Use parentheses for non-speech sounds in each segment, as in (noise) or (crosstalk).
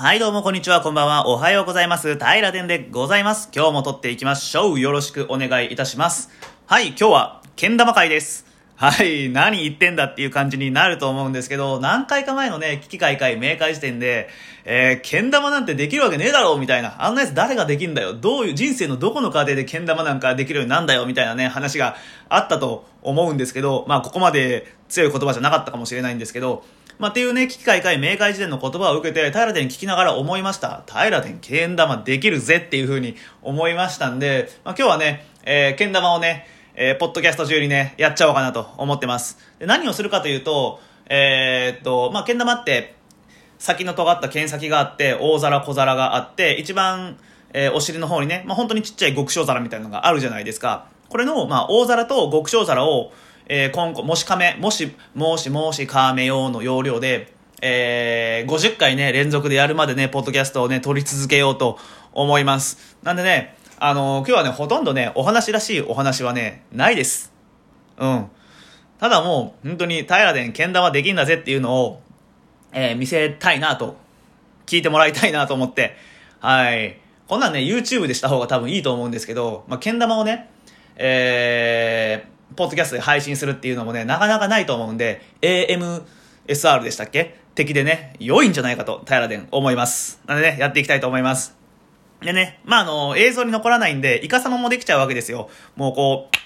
はい、どうもこんにちは、こんばんは、おはようございます。平殿でございます。今日も撮っていきましょう。よろしくお願いいたします。はい、今日は、けん玉会です。はい、何言ってんだっていう感じになると思うんですけど、何回か前のね、危機開会、明快時点で、えー、けん玉なんてできるわけねえだろうみたいな、あんなやつ誰ができんだよどういう、人生のどこの過程でけん玉なんかできるようになんだよみたいなね、話があったと思うんですけど、まあここまで強い言葉じゃなかったかもしれないんですけど、まあ、っていうね、危機開会、明快時点の言葉を受けて、平殿聞きながら思いました。平殿、けん玉できるぜっていう風に思いましたんで、まあ、今日はね、えー、けん玉をね、えー、ポッドキャスト中にね、やっちゃおうかなと思ってます。で何をするかというと、えー、っと、まあ、けん玉って、先の尖った剣先があって、大皿小皿があって、一番、えーお尻の方にね、まあ、本当にちっちゃい極小皿みたいなのがあるじゃないですか。これの、まあ、大皿と極小皿を、えー、今後、もし亀、もし、もしもし亀用の要領で、えー、50回ね、連続でやるまでね、ポッドキャストをね、撮り続けようと思います。なんでね、あのー今日はね、ほとんどね、お話らしいお話はね、ないです。うん。ただもう、本当に平殿けん玉できんだぜっていうのを、えー見せたいなと、聞いてもらいたいなと思って、はい。こんなんね、YouTube でした方が多分いいと思うんですけど、まあ、けん玉をね、え、ポッドキャストで配信するっていうのもね、なかなかないと思うんで、AMSR でしたっけ？敵でね、良いんじゃないかと、平殿思います。なのでね、やっていきたいと思います。でね、まあ、あの、映像に残らないんで、イカ様もできちゃうわけですよ。もうこう、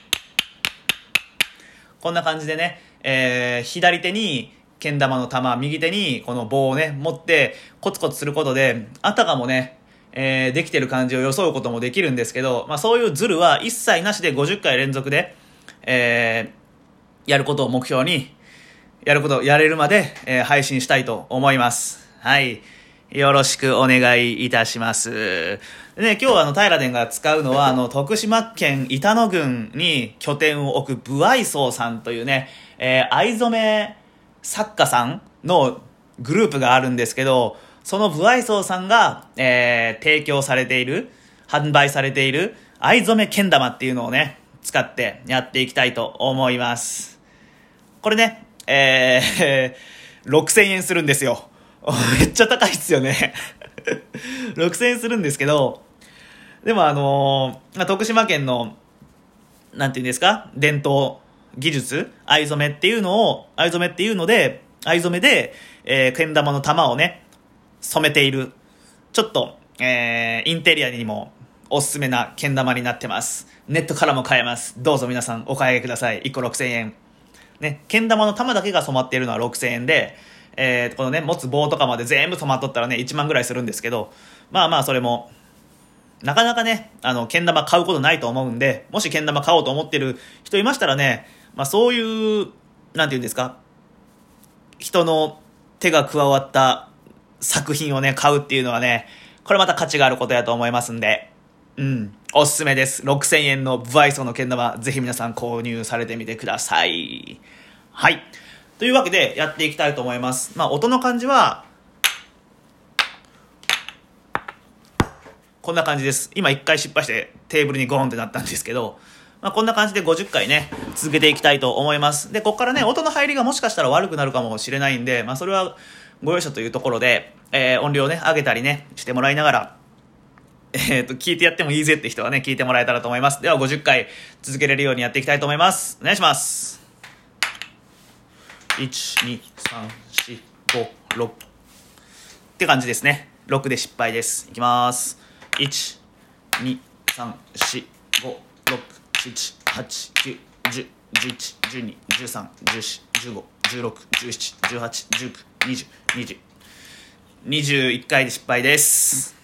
こんな感じでね、えー、左手に、けん玉の玉、右手にこの棒をね、持って、コツコツすることで、あたかもね、えー、できてる感じを装うこともできるんですけど、まあそういうズルは一切なしで50回連続で、えー、やることを目標に、やること、やれるまで、えー配信したいと思います。はい。よろしくお願いいたします。でね、今日あの、平殿が使うのは、あの、徳島県板野郡に拠点を置く武愛荘さんというね、えー藍染め作家さんのグループがあるんですけど、その武愛荘さんが、えー提供されている、販売されている藍染めけん玉っていうのをね、使ってやっていきたいと思います。これね、えー、(laughs) 6000円するんですよ。(laughs) めっちゃ高いっすよね。(laughs) 6000円するんですけど、でもあのーま徳島県の、なんていうんですか？伝統技術？藍染めっていうのを、藍染めっていうので、藍染めで、えー、けん玉の玉をね、染めている。ちょっと、えー、インテリアにもおすすめなけん玉になってます。ネットからも買えます。どうぞ皆さんお買い上げください。1個6000円。ね、けん玉の玉だけが染まっているのは6000円で、えー、このね、持つ棒とかまで全部染まっとったらね、1万ぐらいするんですけど、まあまあそれも、なかなかね、あの、けん玉買うことないと思うんで、もしけん玉買おうと思ってる人いましたらね、まあそういう、なんていうんですか、人の手が加わった作品をね、買うっていうのはね、これまた価値があることやと思いますんで、うん、おすすめです。6000円のブアイソのけん玉、ぜひ皆さん購入されてみてください。はい。というわけで、やっていきたいと思います。まあ、音の感じは、こんな感じです。今一回失敗してテーブルにゴーンってなったんですけど、まあ、こんな感じで50回ね、続けていきたいと思います。で、ここからね、音の入りがもしかしたら悪くなるかもしれないんで、まあ、それはご容赦というところで、えー音量ね、上げたりね、してもらいながら、えっ、と、聞いてやってもいいぜって人はね、聞いてもらえたらと思います。では、50回続けれるようにやっていきたいと思います。お願いします。1、2、3、4、5、6。って感じですね。6で失敗です。いきます。1、2、3、4、5、6、7、8、9、10、11、12、13、14、15、16、17、18、19、20、20。21回で失敗です。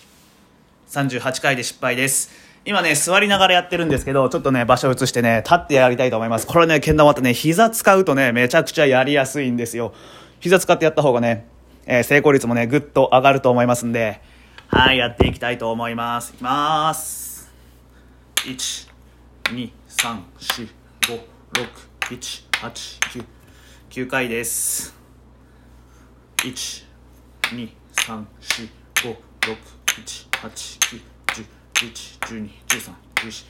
38、回で失敗です。今ね、座りながらやってるんですけど、ちょっとね、場所移してね、立ってやりたいと思います。これね、けん玉ってね、膝使うとね、めちゃくちゃやりやすいんですよ。膝使ってやった方がね、えー成功率もね、ぐっと上がると思いますんで、はい、やっていきたいと思います。いきます。1、2、3、4、5、6、7、8、9、9回です。1、2、3、4、5、6、7、8 9 10 11 12 13 14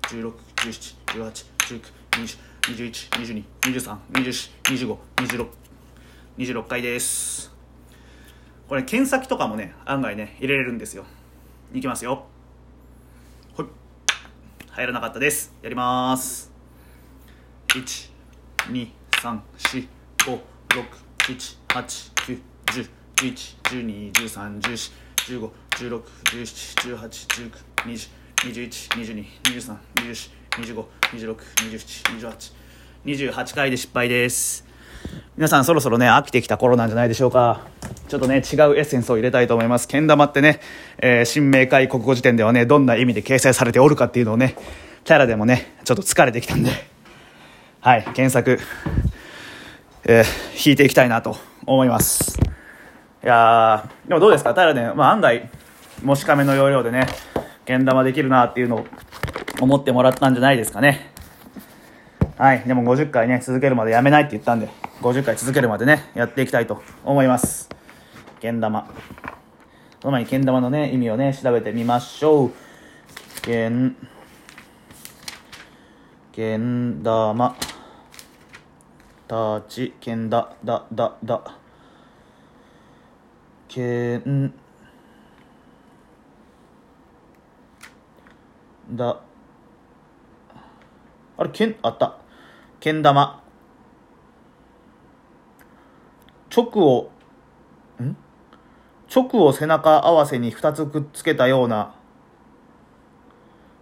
15 16 17 18 19 20 21 22 23 24 25 26 26回ですこれ検索とかもね案外ね入れれるんですよいきますよほい入らなかったですやります123456789101112131415 2、3、4、5、6、7、8、9、10、11、12、13、14、15、16、17、18、19、20、21、22、23、24、25、26、27、28、28回で失敗です。皆さんそろそろね、飽きてきた頃なんじゃないでしょうか。ちょっとね、違うエッセンスを入れたいと思います。けん玉ってね、えー新明解国語辞典ではね、どんな意味で掲載されておるかっていうのをね、キャラでもね、ちょっと疲れてきたんで、はい、検索、えー引いていきたいなと思います。いやー、でもどうですか？平ね、まあ案外、もしかめの要領でね、けん玉できるなっていうのを思ってもらったんじゃないですかね。はい。でも50回ね、続けるまでやめないって言ったんで、50回続けるまでね、やっていきたいと思います。けん玉。その前にけん玉のね、意味をね、調べてみましょう。けん、けん玉、たち、けんだ、だ、だ、だ。けん、だ、あれ、けん、あった。けん玉。直を、ん？直を背中合わせに二つくっつけたような、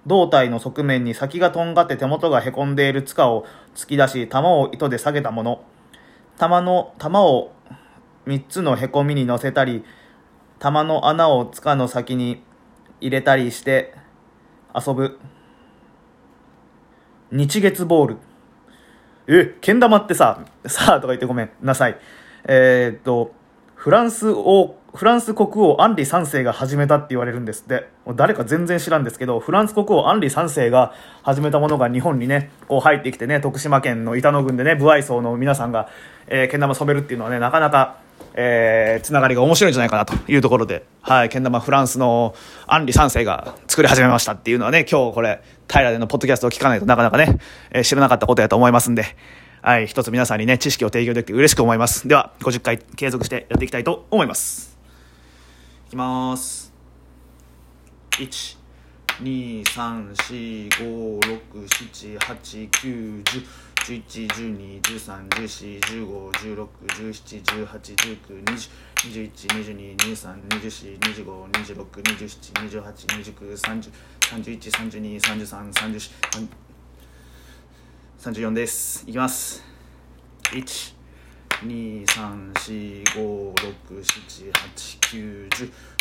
胴体の側面に先がとんがって手元がへこんでいる塚を突き出し、玉を糸で下げたもの。玉の、玉を三つのへこみに乗せたり、玉の穴を塚の先に入れたりして遊ぶ。日月ボール。え、けん玉ってさ、さあとか言ってごめんなさい。えーっと、フランス王、フランス国王アンリ3世が始めたって言われるんですって。誰か全然知らんですけど、フランス国王アンリ3世が始めたものが日本にね、こう入ってきてね、徳島県の板野郡でね、不愛想の皆さんが、えー、けん玉染めるっていうのはね、なかなか、えー、つながりが面白いんじゃないかなというところで、はい、けん玉フランスのアンリ3世が作り始めましたっていうのはね、今日これ、平でのポッドキャストを聞かないとなかなかね、えー知らなかったことやと思いますんで、はい、一つ皆さんにね、知識を提供できて嬉しく思います。では、50回継続してやっていきたいと思います。いきます。1、2、3、4、5、6、7、8、9、10、11、12、13、14、15、16、17、18、19、20、21、22、23、24、25、26、27、28、29、30、31、32、33、34、です。いきます。1、2、3、4、5、6、7、8、9、10、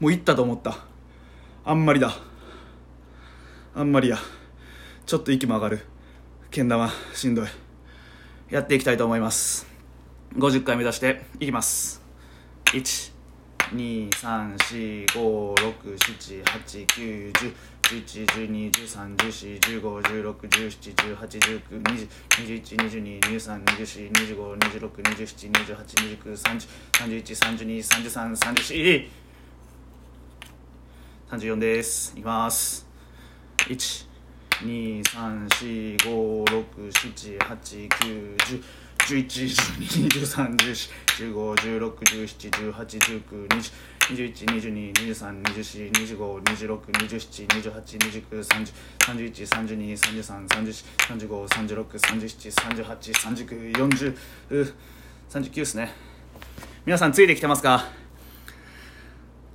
もういったと思った。あんまりだ。あんまりや。ちょっと息も上がる。けん玉しんどい。やっていきたいと思います。50回目指していきます。1 2 3 4 5 6 7 8 9 10 11、12、13、14、15、16、17、18、19、20、21、22、23、24、25、26、27、28、29、30、31、32、33、34、34です。いきます。1、2、3、4、5、6、7、8、9、10、11、12、13、14、15、16、17、18、19、20、21、22、23、24、25、26、27、28、29、30、31、32、33、34、35、36、37、38、39、40、う39ですね。皆さんついてきてますか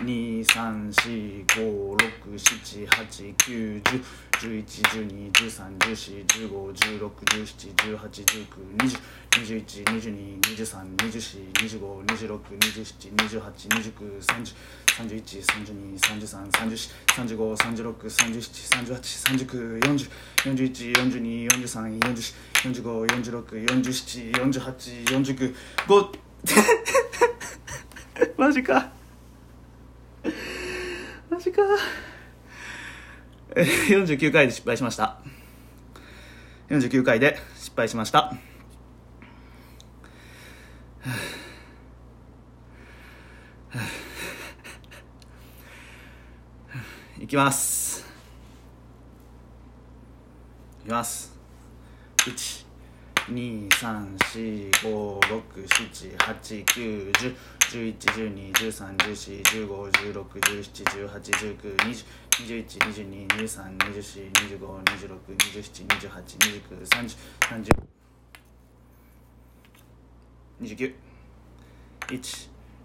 12、13、14、15、16、17、18、19、20、21、22、23、24、25、26、27、28、29。1、2、3、4、5、6、7、8、9、10、11、12、13、14、15、16、17、18、19、20、21、22、23、24、25、26、27、28、29、30、31、32、33、34、35、36、37、38、39、40、41、42、43、44、45、46、47、48、49、5マジかマジか。(laughs) 49回で失敗しました。49回で失敗しました。いきます。いきます。1 2 3 4 5 6 7 8 9 1 0 1 1 1 2 1 3 1 4 1 5 1 6 1 7 1 8 1 9 2 0 2 1 2 2 2 3 2 4 2 5 2 6 2 7 2 8 2 9 3 0 3 0 2 9 1、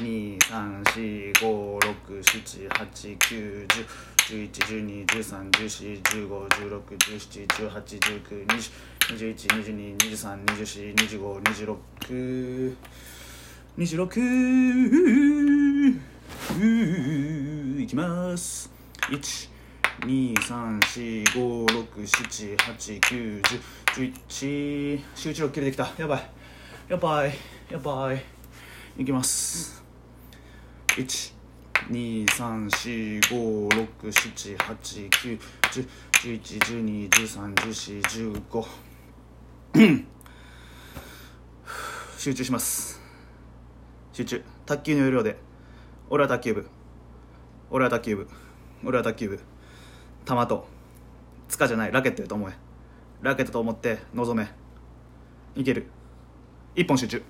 2 3 4 5 6 7 8 9 10 11、12、13、14、15、16、17、18、19、20、21、22、23、24、25、26、27、28、29、30、31、32、33、34、35、36、37、38、39、40、41、42、43、44、45、46! いきます。1、2、3、4、5、6、7、8、9、10、11、12、13、14、15、16、17、18、19、20、21、22、23、24、25、26、26いきます1 2 3 4 5 6 7 8 9 10 11集中力切れてきたやばいやばいやばいいきます1 2 3 4 5 6 7 8 9 10 11 12 13 14 15集中します。集中。卓球の要領で俺は卓球部俺は卓球部俺は卓球部球と塚じゃないラケットやと思え。ラケットと思って臨め。いける。一本集中。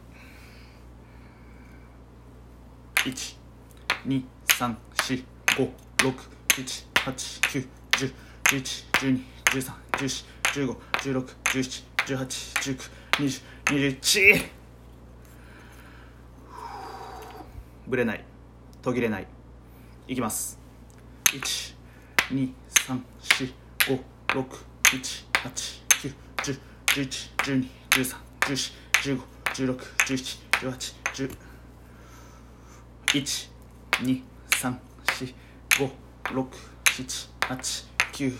1 2 3 4 5 6 7 8 9 10 11 12 13 14 15 16 17 18 19 20 21ぶれない途切れないいきます1 2 3 4 5 6 7 8 9 10 11 12 13 14 15 16 17 18 1 1 2 3 4 5 6 7 8 9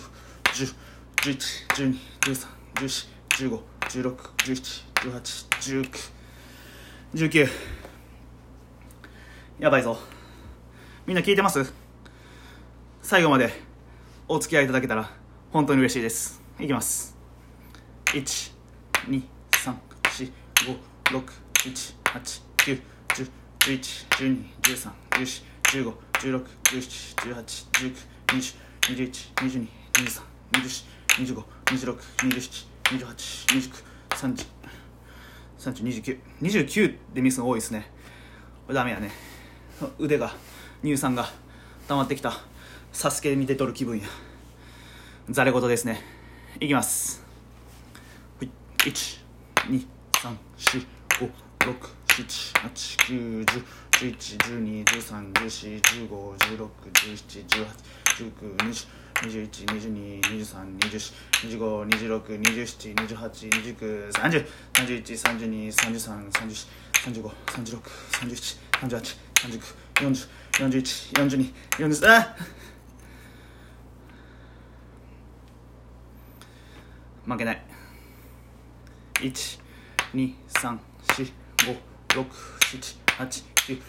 10 11 12 13 14 15 16 17 18 19 19やばいぞみんな聞いてます最後までお付き合いいただけたら本当に嬉しいですいきます1 2 3 4 5 6 7 8 9 10 11 12 13 14 15 16 17 18 19 20 21 22 23 24 25 26 27 28 29 30 30 29 29でミスが多いですね。これダメやね。腕が乳酸が溜まってきたサスケ見てとる気分や。ざれ言ですね。いきます。1 2 3 4 5 6 7 8 9 10 11 12 13 14 15 16 17 18 19 20 21、22、23、24、25、26、27、28、29、30、31、32、33、34、35、36、37、38、39、40、41、42、43あ負けない1、2、3、4、5、6、7、8、9、10、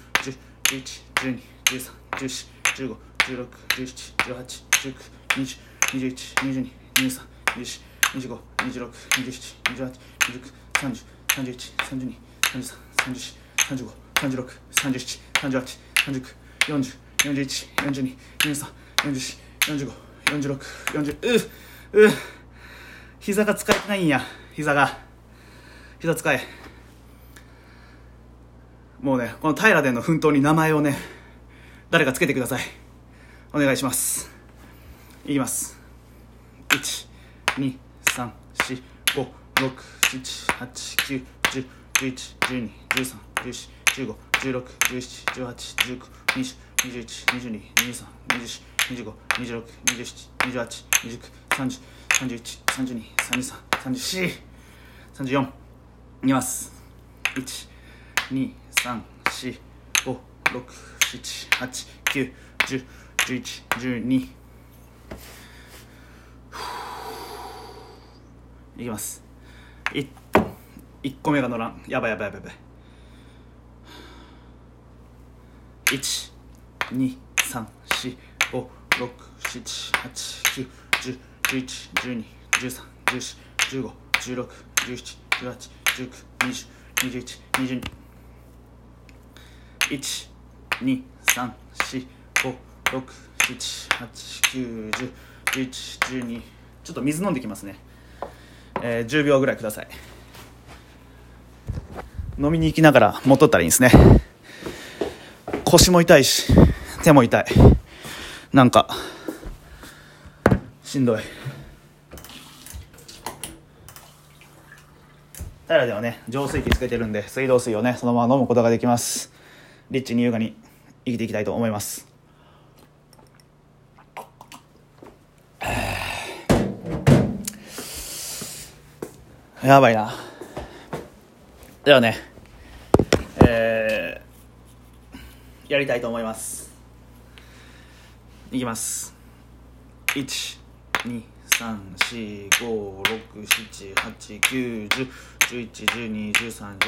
11、12、13、14、15、16、17、18、19、20、21、22、23、24、25、26、27、28、29、30、31、32、33、34、35、36、37、38、39、40、41、42、23、44、45、46、40うう膝が使えてないんや膝が膝使えもうねこの平での奮闘に名前をね誰かつけてください。お願いします。いきます。123456789101112131415161718192021222324いきます123456789101112いきますい1個目が乗らんやばいやばいやばいやばい1 2 3 4 5 6 7 8 9 10 11 12 13 14 15 16 17 18 19 20 21 22 1 2 3 4 5 6 7 8 9 10 11 12ちょっと水飲んできますね。えー、10秒ぐらいください。飲みに行きながら持っとったらいいんですね。腰も痛いし手も痛い。なんかしんどい。平ではね浄水器つけてるんで水道水をねそのまま飲むことができます。リッチに優雅に生きていきたいと思います。やばいな。ではねえー、やりたいと思います。いきます。1 2 3 4 5 6 7 8 9 10 4123242526272829303132333435364748、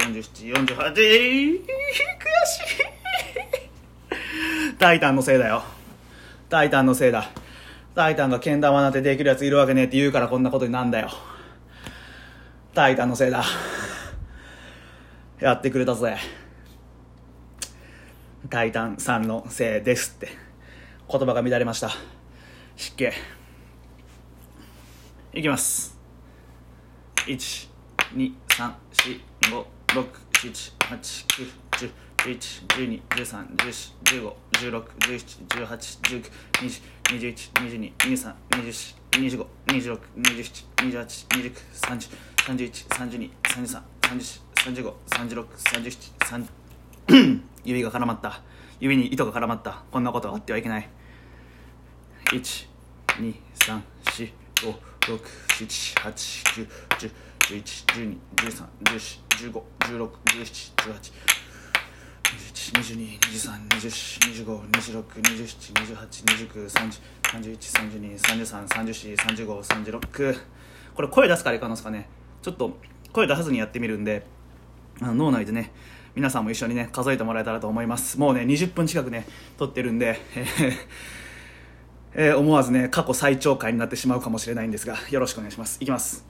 悔しい (laughs) タイタンのせいだよ。タイタンのせいだ。タイタンがけん玉なんてできるやついるわけねえって言うからこんなことになんだよ。タイタンのせいだ。やってくれたぜ。タイタンさんのせいですって。言葉が乱れました。湿気。いきます。1、2、3、4、5、6、7、8、9、10、11、12、13、14、15、16、17、18、19、20、21、22、23、24、25、26、27、28、29、30、31、32、33、34、35、36、37、3指が絡まった。指に糸が絡まった。こんなことがあってはいけない。1、2、3、4、5、6、7、8、9、10、11、12、13、14、15、16、17、18、212223252627282930313233343536これ声出すからいかんのですかねちょっと声出さずにやってみるんであの脳内でね皆さんも一緒にね数えてもらえたらと思います。もうね20分近くね撮ってるんで、えー、思わずね過去最長回になってしまうかもしれないんですがよろしくお願いします。いきます。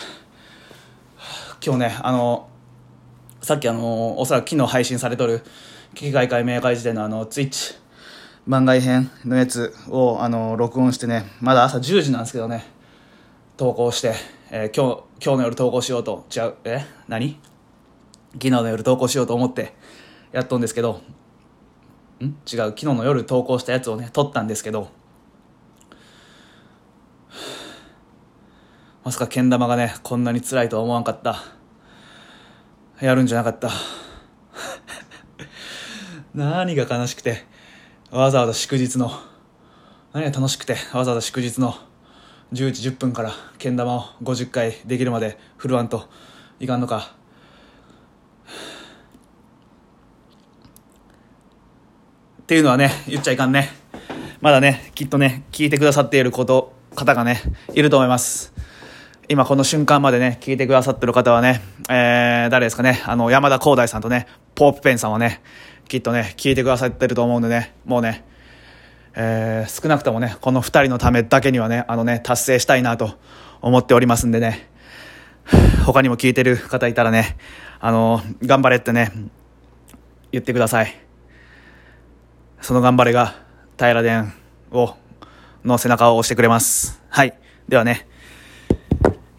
今日ね、あの、さっきあの、おそらく昨日配信されとる、機械界明快時点のあの、ツイッチ番外編のやつを、あの、録音してね、まだ朝10時なんですけどね、投稿して、えー、今日、今日の夜投稿しようと、違う、え何？昨日の夜投稿しようと思って、やっとんですけど、ん？違う、昨日の夜投稿したやつをね、撮ったんですけど、まさかけん玉がね、こんなに辛いとは思わんかった。やるんじゃなかった。(laughs) 何が悲しくて、わざわざ祝日の、何が楽しくて、わざわざ祝日の、11時10分からけん玉を50回できるまで振るわんといかんのか。っていうのはね、言っちゃいかんね。まだね、きっとね、聞いてくださっていること、方がね、いると思います。今この瞬間までね、聞いてくださってる方はね、えー、誰ですかね、あの、山田光大さんとね、ポープペンさんはね、きっとね、聞いてくださってると思うんでね、もうね、えー、少なくともね、この2人のためだけにはね、あのね、達成したいなと思っておりますんでね、他にも聞いてる方いたらね、あの、頑張れってね、言ってください。その頑張れが、平田を、の背中を押してくれます。はい。ではね、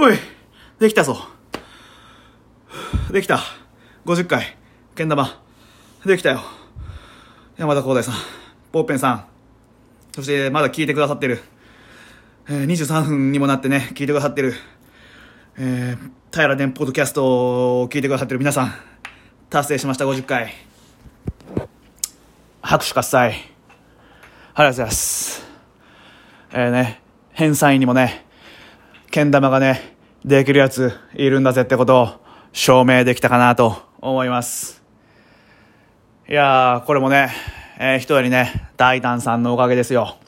おいできたぞ。できた。50回。けん玉。できたよ。山田光大さん。ポーペンさん。そしてまだ聞いてくださってる、えー、23分にもなってね聞いてくださってる。えー、平電ポッドキャストを聞いてくださってる皆さん。達成しました50回。拍手喝采。ありがとうございます。えーね返済にもねけん玉がねできるやついるんだぜってことを証明できたかなと思いますいやーこれもね、えー、一人ね大胆さんのおかげですよ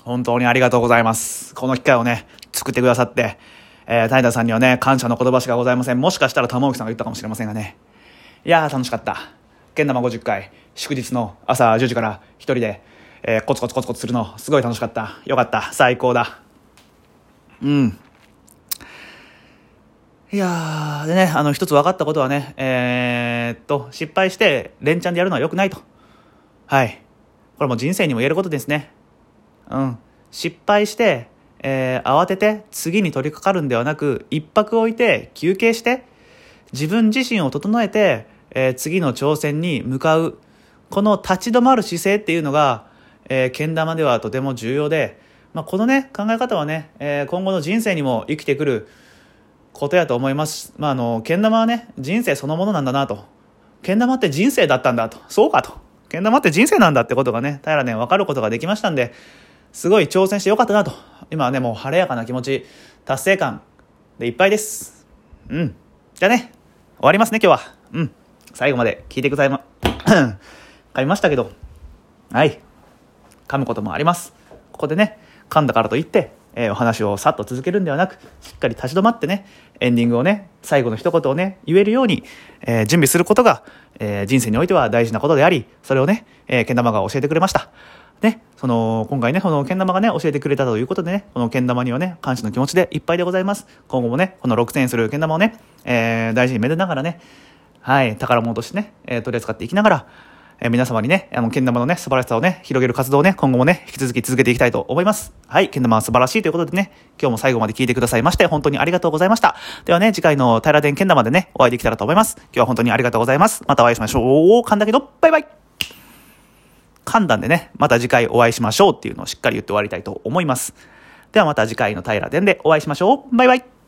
本当にありがとうございますこの機会をね作ってくださってえー、タイタさんにはね、感謝の言葉しかございません。もしかしたら玉置さんが言ったかもしれませんがね。いやー、楽しかった。けん玉50回、祝日の朝10時から一人で、えー、コツコツコツコツするの、すごい楽しかった。よかった。最高だ。うん。いやー、でね、あの、一つ分かったことはね、えー、っと、失敗して、連チャンでやるのは良くないと。はい。これも人生にも言えることですね。うん。失敗して、えー、慌てて次に取り掛かるんではなく、一泊置いて休憩して、自分自身を整えて、えー、次の挑戦に向かう。この立ち止まる姿勢っていうのが、えー、けん玉ではとても重要で、まあ、このね、考え方はね、えー、今後の人生にも生きてくることやと思います。まあ、あの、けん玉はね、人生そのものなんだなと。けん玉って人生だったんだと。そうかと。けん玉って人生なんだってことがね、平ね、分かることができましたんで、すごい挑戦してよかったなと。今はね、もう晴れやかな気持ち、達成感でいっぱいです。うん。じゃあね、終わりますね、今日は。うん。最後まで聞いてくださいま、(clears throat) 噛みましたけど、はい。噛むこともあります。ここでね、噛んだからといって、えー、お話をさっと続けるんではなく、しっかり立ち止まってね、エンディングをね、最後の一言をね、言えるように、えー、準備することが、えー、人生においては大事なことであり、それをね、えー、けん玉が教えてくれました。ね、その、今回ね、このけん玉がね、教えてくれたということでね、このけん玉にはね、感謝の気持ちでいっぱいでございます。今後もね、この6000円するけん玉をね、えー、大事にめでながらね、はい、宝物としてね、えー、取り扱っていきながら、え、皆様にね、あの、けん玉のね、素晴らしさをね、広げる活動をね、今後もね、引き続き続けていきたいと思います。はい、けん玉は素晴らしいということでね、今日も最後まで聞いてくださいまして、本当にありがとうございました。ではね、次回の平田けん玉でね、お会いできたらと思います。今日は本当にありがとうございます。またお会いしましょう。噛んだけど、バイバイ噛んだんでね、また次回お会いしましょうっていうのをしっかり言って終わりたいと思います。ではまた次回の平田でお会いしましょう。バイバイ